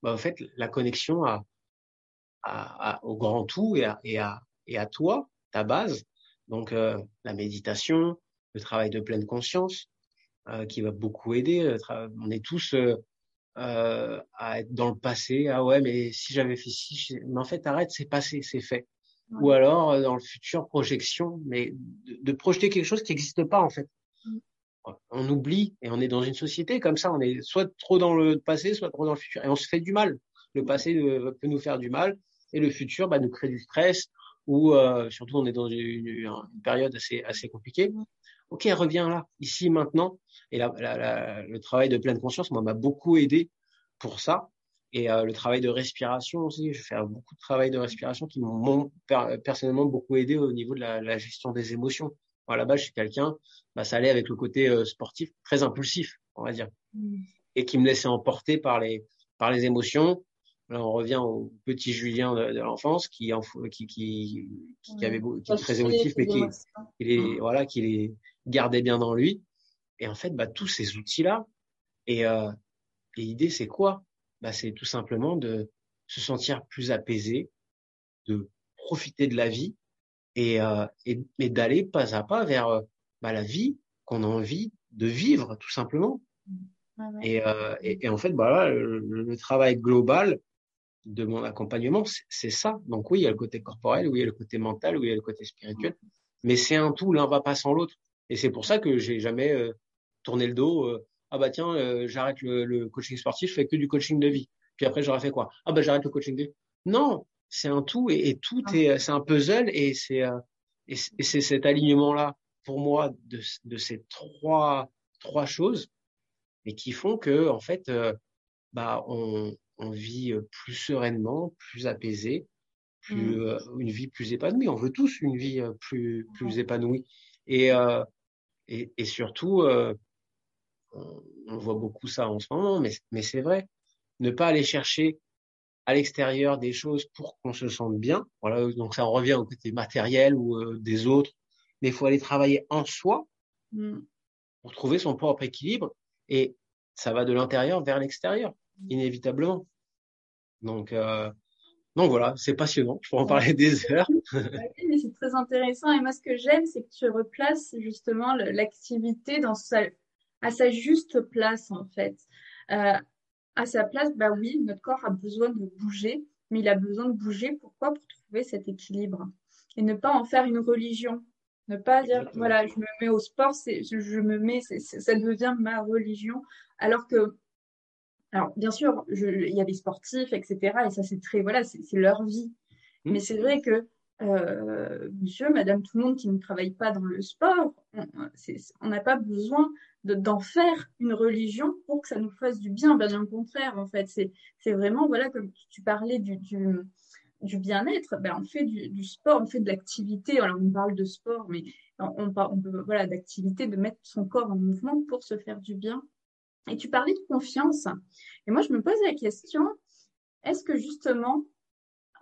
bah, en fait, la connexion à, à, au grand tout et à, et, à, et à toi, ta base. Donc, euh, la méditation, le travail de pleine conscience, euh, qui va beaucoup aider. On est tous euh, à être dans le passé. Ah ouais, mais si j'avais fait ci, mais en fait, arrête, c'est passé, c'est fait. Ou alors, dans le futur, projection, mais de, de projeter quelque chose qui n'existe pas, en fait on oublie et on est dans une société comme ça, on est soit trop dans le passé, soit trop dans le futur et on se fait du mal. Le passé peut nous faire du mal et le futur bah, nous crée du stress ou euh, surtout on est dans une, période assez assez compliquée. Ok, reviens là, ici maintenant. Et là, le travail de pleine conscience, moi, m'a beaucoup aidé pour ça. Et euh, le travail de respiration aussi, je fais beaucoup de travail de respiration qui m'ont personnellement beaucoup aidé au niveau de la, la gestion des émotions à la base, je suis quelqu'un, bah, ça allait avec le côté euh, sportif très impulsif, on va dire, mm. et qui me laissait emporter par les par les émotions. Là, on revient au petit Julien de, l'enfance qui, qui, qui, qui, avait qui est très émotif, mais qui, les, mm. voilà, qui les gardait bien dans lui. Et en fait, bah, tous ces outils-là, et, euh, l'idée, c'est quoi? Bah, C'est tout simplement de se sentir plus apaisé, de profiter de la vie et, euh, et, et d'aller pas à pas vers euh, bah, la vie qu'on a envie de vivre, tout simplement. Et, euh, et, et, en fait, bah, le, le, travail global de mon accompagnement, c'est ça. Donc oui, il y a le côté corporel, oui, il y a le côté mental, oui, il y a le côté spirituel, mais c'est un tout, l'un va pas sans l'autre. Et c'est pour ça que j'ai jamais euh, tourné le dos. Euh, ah bah tiens, euh, j'arrête le, le, coaching sportif, je fais que du coaching de vie. Puis après, j'aurais fait quoi? Ah bah j'arrête le coaching de vie. Non, c'est un tout et, et tout est, c'est un puzzle et c'est euh, et c'est cet alignement là pour moi de, de ces trois trois choses et qui font que en fait euh, bah on, on vit euh, plus sereinement, plus apaisé, plus mmh. une vie plus épanouie. On veut tous une vie plus plus épanouie et et, et surtout on, on voit beaucoup ça en ce moment, mais mais c'est vrai, ne pas aller chercher à l'extérieur des choses pour qu'on se sente bien. Voilà, donc ça revient au côté matériel ou euh, des autres. Mais il faut aller travailler en soi mm. pour trouver son propre équilibre et ça va de l'intérieur vers l'extérieur, mm. inévitablement. Donc, euh, donc voilà, c'est passionnant. Je pourrais en parler des heures. mais c'est très intéressant. Et moi, ce que j'aime, c'est que tu replaces justement l'activité dans sa, à sa juste place, en fait. Euh, à sa place, bah oui, notre corps a besoin de bouger, mais il a besoin de bouger. Pourquoi? Pour trouver cet équilibre et ne pas en faire une religion. Ne pas dire voilà, je me mets au sport, c'est je, je, me mets, c'est, ça devient ma religion. Alors que, alors bien sûr, il y a des sportifs, etc. Et ça c'est très voilà, c'est, c'est leur vie. Mmh. Mais c'est vrai que euh, monsieur, madame, tout le monde qui ne travaille pas dans le sport, on n'a pas besoin d'en faire une religion pour que ça nous fasse du bien. Bien au contraire, en fait, c'est vraiment, voilà, comme tu parlais du, bien-être, ben, on fait du, sport, on fait de l'activité. Alors, on parle de sport, mais on, parle, voilà, d'activité, de mettre son corps en mouvement pour se faire du bien. Et tu parlais de confiance. Et moi, je me pose la question, est-ce que justement,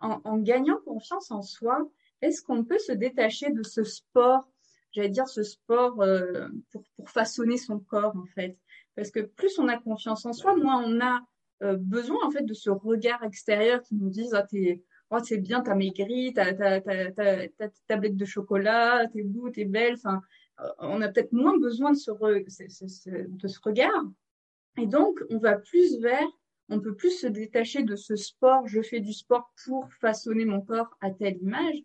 en, en gagnant confiance en soi, est-ce qu'on peut se détacher de ce sport j'allais dire, ce sport euh, pour, pour, façonner son corps, en fait? Parce que plus on a confiance en soi, moins on a euh, besoin en fait de ce regard extérieur qui nous dise ah t'es oh, c'est bien t'as maigri t'as ta tablette de chocolat t'es beau t'es belle enfin euh, on a peut-être moins besoin de ce, de ce regard et donc on va plus vers on peut plus se détacher de ce sport je fais du sport pour façonner mon corps à telle image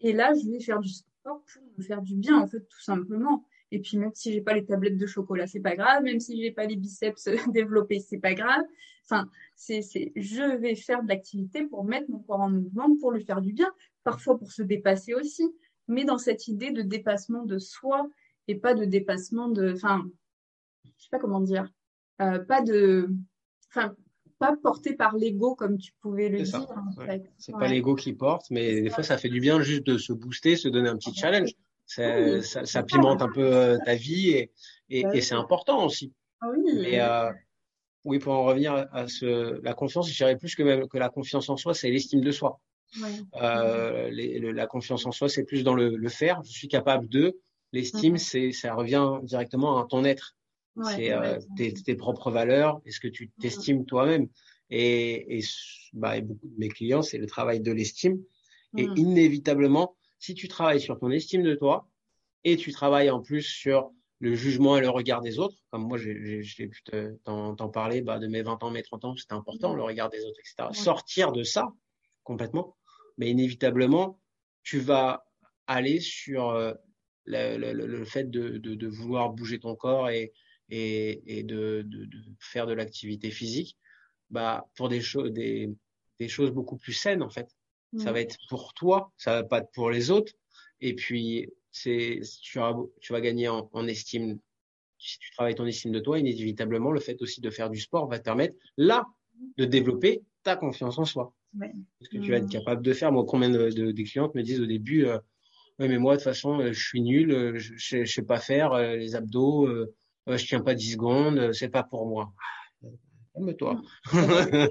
et là je vais faire du sport pour me faire du bien en fait tout simplement et puis même si j'ai pas les tablettes de chocolat, c'est pas grave. Même si j'ai pas les biceps développés, c'est pas grave. Enfin, c'est, c'est, je vais faire de l'activité pour mettre mon corps en mouvement, pour lui faire du bien, parfois pour se dépasser aussi, mais dans cette idée de dépassement de soi et pas de dépassement de, enfin, je sais pas comment dire, euh, pas de, enfin, pas porté par l'ego comme tu pouvais le dire. C'est pas l'ego qui porte, mais des fois ça fait du bien juste de se booster, se donner un petit challenge. Ça, ça, ça, pimente un peu euh, ta vie et, et, bah et c'est important aussi. Ah oui. Mais euh, oui, pour en revenir à ce, la confiance, je dirais plus que même que la confiance en soi, c'est l'estime de soi. Ouais. Euh, les, le, la confiance en soi, c'est plus dans le, le, faire. Je suis capable de. L'estime, c'est ça revient directement à ton être. Ouais, c'est euh, tes, tes, propres valeurs. Est-ce que tu t'estimes toi-même et, et, bah, et, beaucoup de mes clients, c'est le travail de l'estime. Et inévitablement, si tu travailles sur ton estime de toi et tu travailles en plus sur le jugement et le regard des autres, comme moi j'ai pu t'en parler bah, de mes 20 ans, mes 30 ans, c'était important, le regard des autres, etc. Sortir de ça complètement, mais inévitablement, tu vas aller sur euh, le, le, le, fait de, de, de, vouloir bouger ton corps et, et, et de, de, faire de l'activité physique bah, pour des, choses des, des choses beaucoup plus saines en fait. Ça va être pour toi, ça va pas être pour les autres. Et puis, c'est, tu, tu vas gagner en, en, estime. Si tu travailles ton estime de toi, inévitablement, le fait aussi de faire du sport va te permettre, là, de développer ta confiance en soi. Ouais. Parce que tu vas être capable de faire. Moi, combien de, de des clientes me disent au début, euh, ouais, mais moi, de toute façon, euh, je suis nul, euh, je, je, sais pas faire euh, les abdos, euh, je tiens pas 10 secondes, c'est pas pour moi. Calme-toi.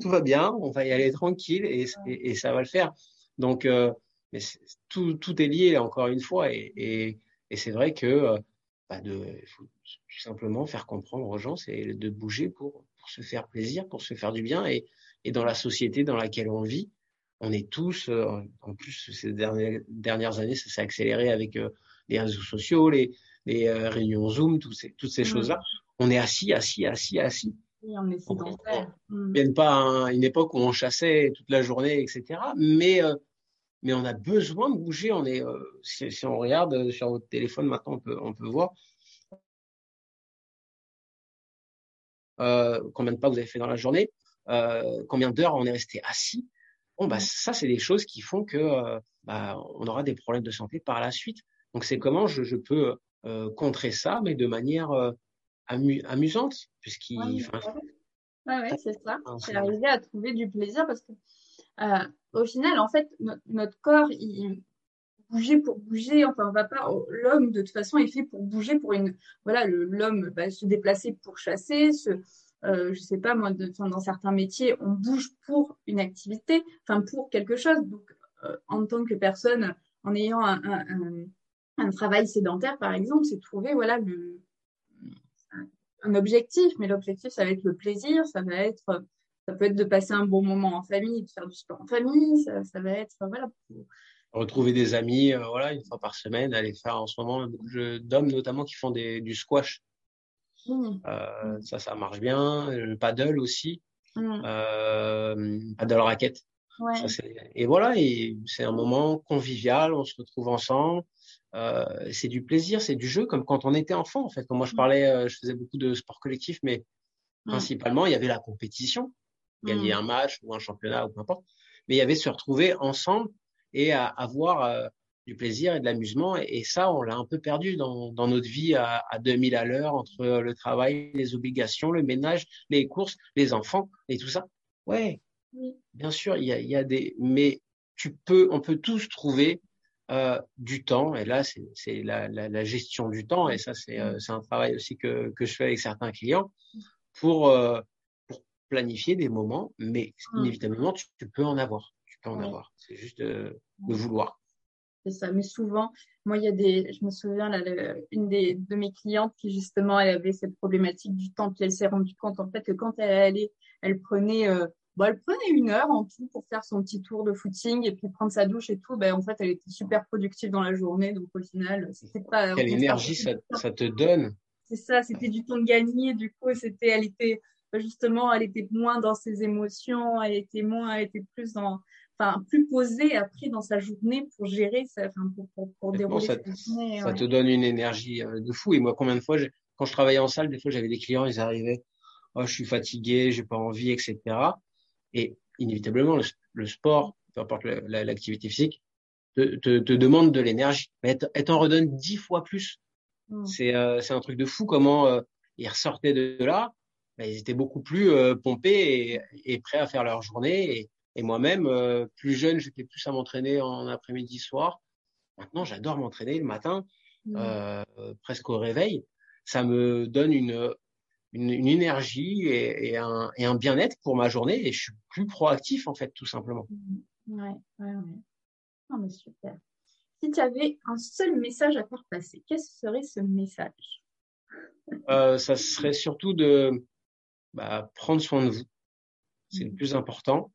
tout va bien, on va y aller tranquille et, et, et ça va le faire. Donc, euh, mais tout, tout est lié encore une fois et, c'est vrai que euh, bah de, faut tout simplement faire comprendre aux gens, c'est de bouger pour, pour se faire plaisir, pour se faire du bien et, et dans la société dans laquelle on vit, on est tous, euh, en plus ces dernières, dernières années, ça s'est accéléré avec euh, les réseaux sociaux, les, les euh, réunions Zoom, ces, toutes ces mmh. choses-là. On est assis, assis, assis, assis. Oui, on est sédentaire. Mmh. Viennent pas à une époque où on chassait toute la journée, etc. Mais euh, mais on a besoin de bouger. On est, euh, si, si, on regarde sur votre téléphone maintenant, on peut on peut voir euh, combien de pas vous avez fait dans la journée, combien d'heures on est resté assis. Bon bah ça c'est des choses qui font que bah, on aura des problèmes de santé par la suite. Donc c'est comment je, je peux contrer ça, mais de manière amu amusante, puisqu'il. Ouais, ouais, ouais c'est ça. C'est arriver à trouver du plaisir parce que euh, au final, en fait, no notre corps, il bouger pour bouger. Enfin, on va pas. L'homme, de toute façon, est fait pour bouger, pour une. Voilà, l'homme va se déplacer pour chasser, se. Euh, je sais pas moi, de, dans certains métiers, on bouge pour une activité, enfin pour quelque chose. Donc, euh, en tant que personne, en ayant un, un, un, un travail sédentaire, par exemple, c'est trouver voilà le, un objectif, mais l'objectif, ça va être le plaisir, ça va être, ça peut être de passer un bon moment en famille, de faire du sport en famille, ça, ça va être, voilà. Retrouver des amis, euh, voilà, une fois par semaine, aller faire en ce moment beaucoup d'hommes notamment qui font des, du squash. Mmh. Euh, ça, ça marche bien. Le paddle aussi. Mmh. Euh, paddle raquette. Ouais. et voilà, et c'est un moment convivial, on se retrouve ensemble. Euh, c'est du plaisir, c'est du jeu, comme quand on était enfant en fait. Quand moi je parlais, euh, je faisais beaucoup de sport collectif, mais mmh. principalement il y avait la compétition, gagner mmh. un match ou un championnat ou peu importe. Mais il y avait se retrouver ensemble et à avoir euh, du plaisir et de l'amusement. Et, et, ça, on l'a un peu perdu dans, dans notre vie à, à 2000 à l'heure entre le travail, les obligations, le ménage, les courses, les enfants et tout ça. Ouais, oui. bien sûr, il y a, il y a des, mais tu peux, on peut tous trouver euh, du temps. Et là, c'est la, la, la, gestion du temps. Et ça, c'est euh, un travail aussi que, que je fais avec certains clients pour, euh, pour planifier des moments. Mais inévitablement, tu, tu, peux en avoir. Tu peux en avoir. C'est juste de, de vouloir. fais ça. Mais souvent, moi, il y a des, je me souviens, là, une des, de mes clientes qui, justement, elle avait cette problématique du temps, puis elle s'est rendue compte, en fait, que quand elle allait, elle prenait, euh, bon, elle prenait une heure en tout pour faire son petit tour de footing et puis prendre sa douche et tout. Ben, en fait, elle était super productive dans la journée. Donc, au final, c'était pas. Quelle énergie ça, ça te donne. C'est ça, c'était du temps gagné. Du coup, c'était, elle était, justement, elle était moins dans ses émotions, elle était moins, elle était plus dans, enfin, plus posée après dans sa journée pour gérer, ça, enfin, pour, pour, pour dérouler ça, sa journée. Ça te donne une énergie euh, de fou. Et moi, combien de fois, quand je travaillais en salle, des fois, j'avais des clients, ils arrivaient, oh, je suis fatigué, j'ai pas envie, etc. Et inévitablement, le, sport, peu importe l'activité physique, te, te, te, demande de l'énergie. Mais elle t'en redonne dix fois plus. Mm. C'est euh, un truc de fou comment euh, ils ressortaient de là bah, ils étaient beaucoup plus euh, pompés et, prêts à faire leur journée. Et, moi-même, plus jeune, j'étais plus à m'entraîner en après-midi, soir. Maintenant, j'adore m'entraîner le matin, mmh. euh, presque au réveil. Ça me donne une, une, énergie et, un, et un bien-être pour ma journée et je suis plus proactif en fait, tout simplement. Mmh. Ouais, ouais, ouais. Non, mais super. Si tu avais un seul message à faire passer, quel serait ce message? Euh, Ça serait surtout de bah, prendre soin de vous. C'est le mmh. plus important.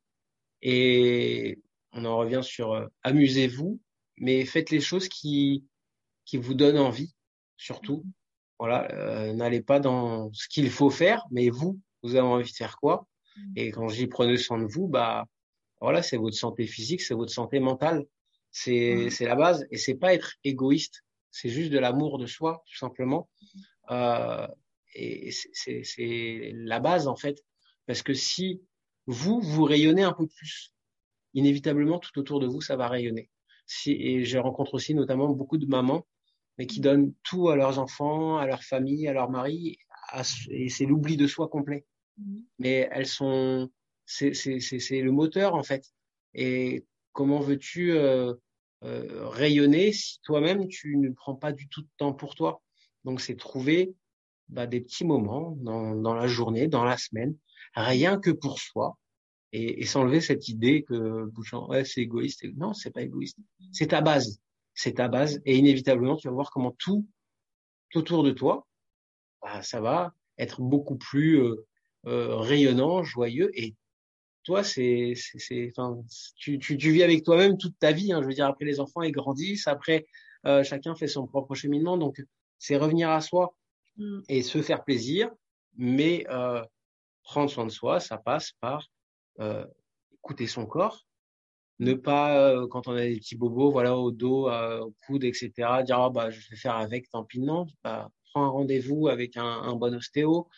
Et on en revient sur euh, amusez-vous, mais faites les choses qui, qui vous donnent envie, surtout. Mmh. Voilà, euh, n'allez pas dans ce qu'il faut faire, mais vous, vous avez envie de faire quoi? Mmh. Et quand je dis prenez soin de vous, bah voilà, c'est votre santé physique, c'est votre santé mentale, c'est c'est la base. Et c'est pas être égoïste, c'est juste de l'amour de soi, tout simplement. Euh, et c'est la base en fait, parce que si vous vous rayonnez un peu plus, inévitablement tout autour de vous ça va rayonner. Si, et je rencontre aussi notamment beaucoup de mamans, mais qui donnent tout à leurs enfants, à leur famille, à leur mari, et c'est l'oubli de soi complet. Mmh. Mais elles sont, c'est le moteur en fait. Et comment veux-tu euh, euh, rayonner si toi-même tu ne prends pas du tout de temps pour toi? Donc c'est trouver bah, des petits moments dans, dans, la journée, dans la semaine, rien que pour soi, et, et s'enlever cette idée que Bouchon, ouais, c'est égoïste. Non, c'est pas égoïste. C'est ta base. C'est ta base. Et inévitablement, tu vas voir comment tout, autour de toi, bah, ça va être beaucoup plus euh, euh, rayonnant, joyeux. Et toi, c'est, enfin, tu, tu, tu, vis avec toi-même toute ta vie. Hein. Je veux dire, après les enfants, ils grandissent. Après, euh, chacun fait son propre cheminement. Donc, c'est revenir à soi. Mmh. et se faire plaisir, mais prendre soin de soi, ça passe par écouter son corps, ne pas euh, quand on a des petits bobos, voilà au dos, euh, au coude, etc. Dire oh, bah je vais faire avec, tant pis non. Bah, prends un rendez-vous avec un, un bon ostéo,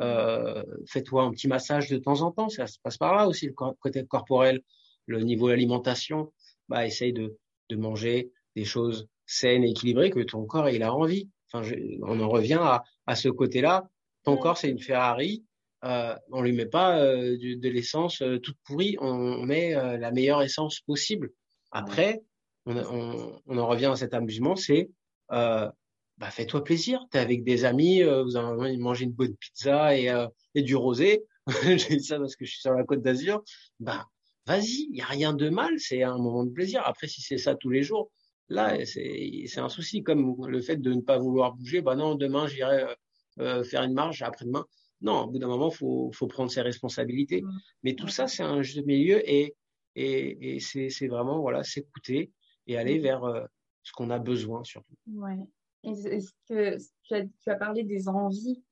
euh, fais-toi un petit massage de temps en temps, ça se passe par là aussi le côté corporel, le niveau d'alimentation, bah essaye de, de manger des choses saines et équilibrées que ton corps il a envie. Enfin, on en revient à, à ce côté-là. Ton corps, c'est une Ferrari. Euh, on lui met pas euh, de, l'essence euh, toute pourrie. On, met euh, la meilleure essence possible. Après, on, on, on, en revient à cet amusement. C'est bah, fais-toi plaisir. T'es avec des amis, vous allez manger une bonne pizza et, et du rosé. J'ai dit ça parce que je suis sur la côte d'Azur. Bah, vas-y, il y a rien de mal. C'est un moment de plaisir. Après, si c'est ça tous les jours, Là, c'est un souci, comme le fait de ne pas vouloir bouger. Bah non, demain, j'irai euh, euh, faire une marche, après-demain. Non, au bout d'un moment, faut, faut prendre ses responsabilités. Mais tout ça, c'est un juste milieu et, et, et c'est vraiment voilà, s'écouter et aller vers euh, ce qu'on a besoin surtout. Ouais. Est-ce que tu as, tu as parlé des envies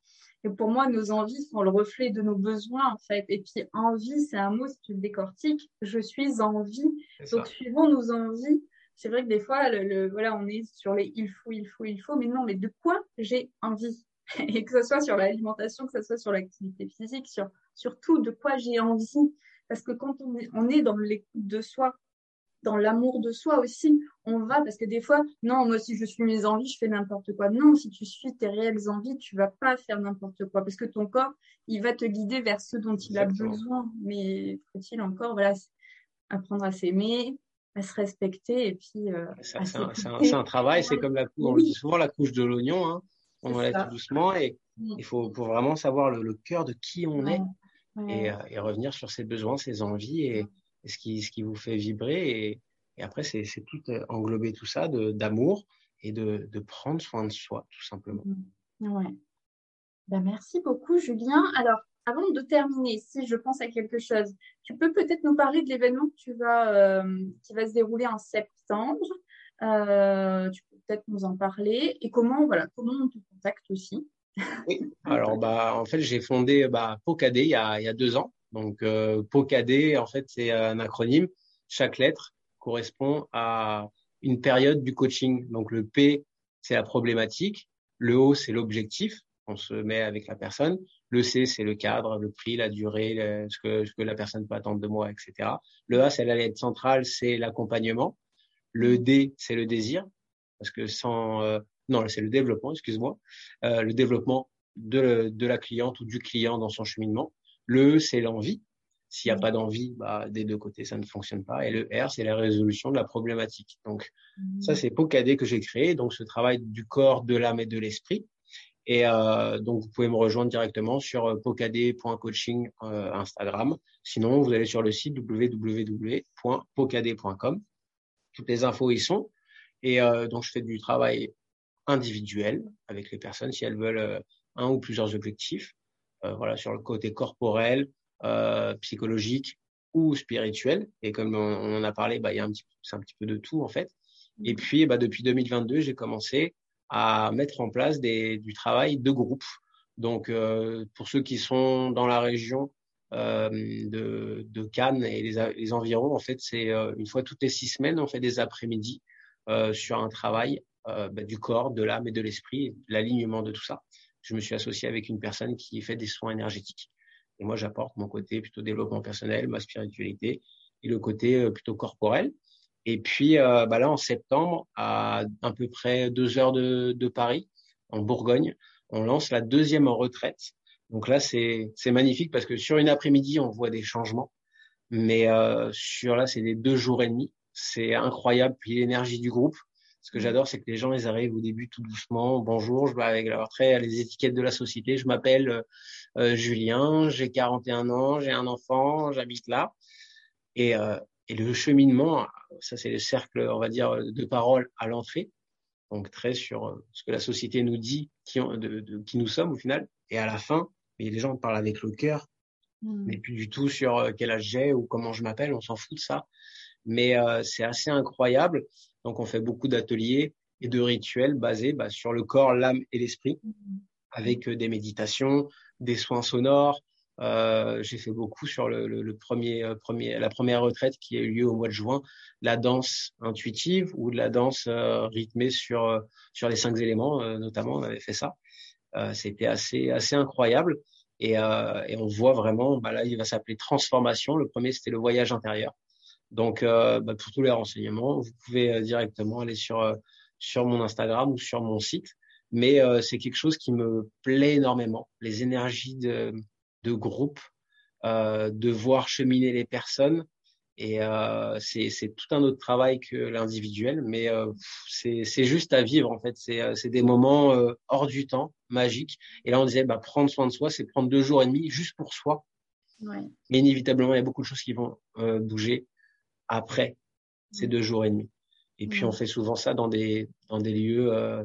et pour moi, nos envies sont le reflet de nos besoins, en fait. Et puis, envie, c'est un mot, si tu le décortiques, je suis envie. Donc, suivant nos envies, c'est vrai que des fois, le, voilà, on est sur les il faut, il faut, il faut, mais non, mais de quoi j'ai envie? Et que ce soit sur l'alimentation, que ce soit sur l'activité physique, sur, sur tout, de quoi j'ai envie. Parce que quand on est, on est dans l'écoute de soi, dans l'amour de soi aussi, on va, parce que des fois, non, moi, si je suis mes envies, je fais n'importe quoi. Non, si tu suis tes réelles envies, tu vas pas faire n'importe quoi, parce que ton corps, il va te guider vers ce dont il a besoin. Mais faut-il encore, voilà, apprendre à s'aimer, à se respecter et puis. Euh, c'est un, un, travail, c'est comme la couche, on dit souvent la couche de l'oignon, hein. On enlève tout doucement et mm. il faut, vraiment savoir le, cœur de qui on est et, euh, et, revenir sur ses besoins, ses envies et, ce, qui, ce qui vous fait vibrer et, Et après, c'est tout englober tout ça d'amour et de, de, prendre soin de soi, tout simplement. Mmh. Ouais. Ben, merci beaucoup, Julien. Alors, avant de terminer, si je pense à quelque chose, tu peux peut-être nous parler de l'événement vas, qui va se dérouler en septembre. Euh, tu peut-être nous en parler et comment, voilà, comment on te contacte aussi. Oui, alors bah, en fait, j'ai fondé bah, POCAD il y, a, il y a deux ans. Donc, euh, POCAD, en fait, c'est un acronyme. Chaque lettre correspond à une période du coaching. Donc, le P, c'est la problématique. Le O, c'est l'objectif. On se met avec la personne. Le C, c'est le cadre, le prix, la durée, ce, que, ce que la personne peut attendre de moi, etc. Le A, c'est la lettre centrale, c'est l'accompagnement. Le D, c'est le désir, parce que sans euh, non, c'est le développement, excuse-moi, euh, le développement de, de, la cliente ou du client dans son cheminement. Le E, c'est l'envie. S'il n'y a pas d'envie, bah, des deux côtés, ça ne fonctionne pas. Et le R, c'est la résolution de la problématique. Donc, mmh. ça, c'est Pocadé que j'ai créé. Donc, ce travail du corps, de l'âme et de l'esprit. Et euh, donc, vous pouvez me rejoindre directement sur pocadé.coaching euh, Instagram. Sinon, vous allez sur le site www.pocadé.com. Toutes les infos y sont. Et euh, donc, je fais du travail individuel avec les personnes si elles veulent euh, un ou plusieurs objectifs. Euh, voilà, sur le côté corporel, euh, psychologique ou spirituel. Et comme on, en a parlé, bah, il y a un petit, c'est un petit peu de tout en fait. Et puis, bah, depuis 2022, j'ai commencé à mettre en place des, du travail de groupe. Donc, euh, pour ceux qui sont dans la région euh, de, de, Cannes et les, les environs, en fait, c'est une fois toutes les six semaines, on fait des après-midi euh, sur un travail euh, bah, du corps, de l'âme et de l'esprit, l'alignement de tout ça. Je me suis associé avec une personne qui fait des soins énergétiques. Et moi, j'apporte mon côté plutôt développement personnel, ma spiritualité et le côté euh, plutôt corporel. Et puis euh, bah là, en septembre, à à peu près deux heures de, Paris, en Bourgogne, on lance la deuxième retraite. Donc là, c'est magnifique parce que sur une après-midi, on voit des changements. Mais euh, sur là, c'est des deux jours et demi. C'est incroyable. Puis l'énergie du groupe. Ce que mmh. j'adore, c'est que les gens, ils arrivent au début tout doucement. Bonjour, je vais avec leur trait, les étiquettes de la société. Je m'appelle euh, euh Julien, j'ai 41 ans, j'ai un enfant, j'habite là. Et, euh, et le cheminement, ça c'est le cercle, on va dire, de parole à l'entrée. Donc très sur euh, ce que la société nous dit, qui, de, de, qui nous sommes au final. Et à la fin, les gens parlent avec le cœur, mmh. mais plus du tout sur quel âge j'ai ou comment je m'appelle. On s'en fout de ça. Mais euh, c'est assez incroyable. Donc, on fait beaucoup d'ateliers et de rituels basés bah, sur le corps, l'âme et l'esprit, avec euh, des méditations, des soins sonores. Euh, j'ai fait beaucoup sur le, le, le, premier, euh, premier, la première retraite qui a eu lieu au mois de juin, la danse intuitive ou de la danse euh, rythmée sur sur les cinq éléments, notamment. On avait fait ça. C'était assez assez incroyable. Et, et, on voit vraiment, bah là, il va s'appeler transformation. Le premier, c'était le voyage intérieur. Donc, euh, bah, pour tous les renseignements, vous pouvez euh, directement aller sur euh, sur mon Instagram ou sur mon site. Mais c'est quelque chose qui me plaît énormément. Les énergies de, de groupe, de voir cheminer les personnes. Et c'est tout un autre travail que l'individuel, mais c'est juste à vivre en fait. C'est des moments hors du temps, magiques. Et là, on disait, bah, prendre soin de soi, c'est prendre deux jours et demi juste pour soi. Ouais. Mais inévitablement, il y a beaucoup de choses qui vont bouger après ces deux jours et demi. Et puis on fait souvent ça dans des dans des lieux euh,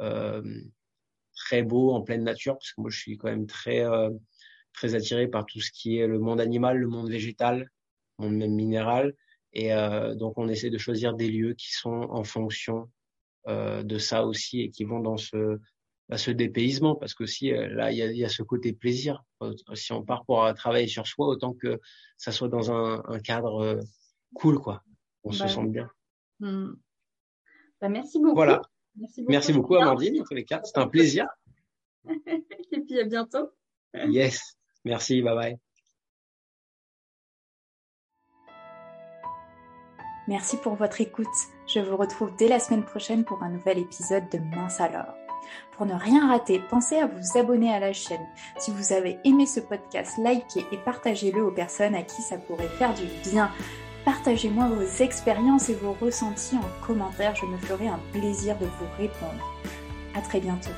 euh, très beaux en pleine nature parce que moi je suis quand même très euh, très attiré par tout ce qui est le monde animal, le monde végétal, le monde même minéral. Et euh, donc on essaie de choisir des lieux qui sont en fonction euh, de ça aussi et qui vont dans ce bah, ce dépaysement. Parce que si là il y a, y a, ce côté plaisir. Si on part pour travailler sur soi autant que ça soit dans un, un cadre cool, quoi. On se bah sent bien. Hmm. Bah, merci beaucoup. Voilà. Merci beaucoup, merci beaucoup Amandine, en tous les cas. C'était un plaisir. Et puis à bientôt. yes. Merci. Bye bye. Merci pour votre écoute. Je vous retrouve dès la semaine prochaine pour un nouvel épisode de Mince alors. Pour ne rien rater, pensez à vous abonner à la chaîne. Si vous avez aimé ce podcast, likez et partagez-le aux personnes à qui ça pourrait faire du bien. Partagez-moi vos expériences et vos ressentis en commentaire, je me ferai un plaisir de vous répondre. À très bientôt.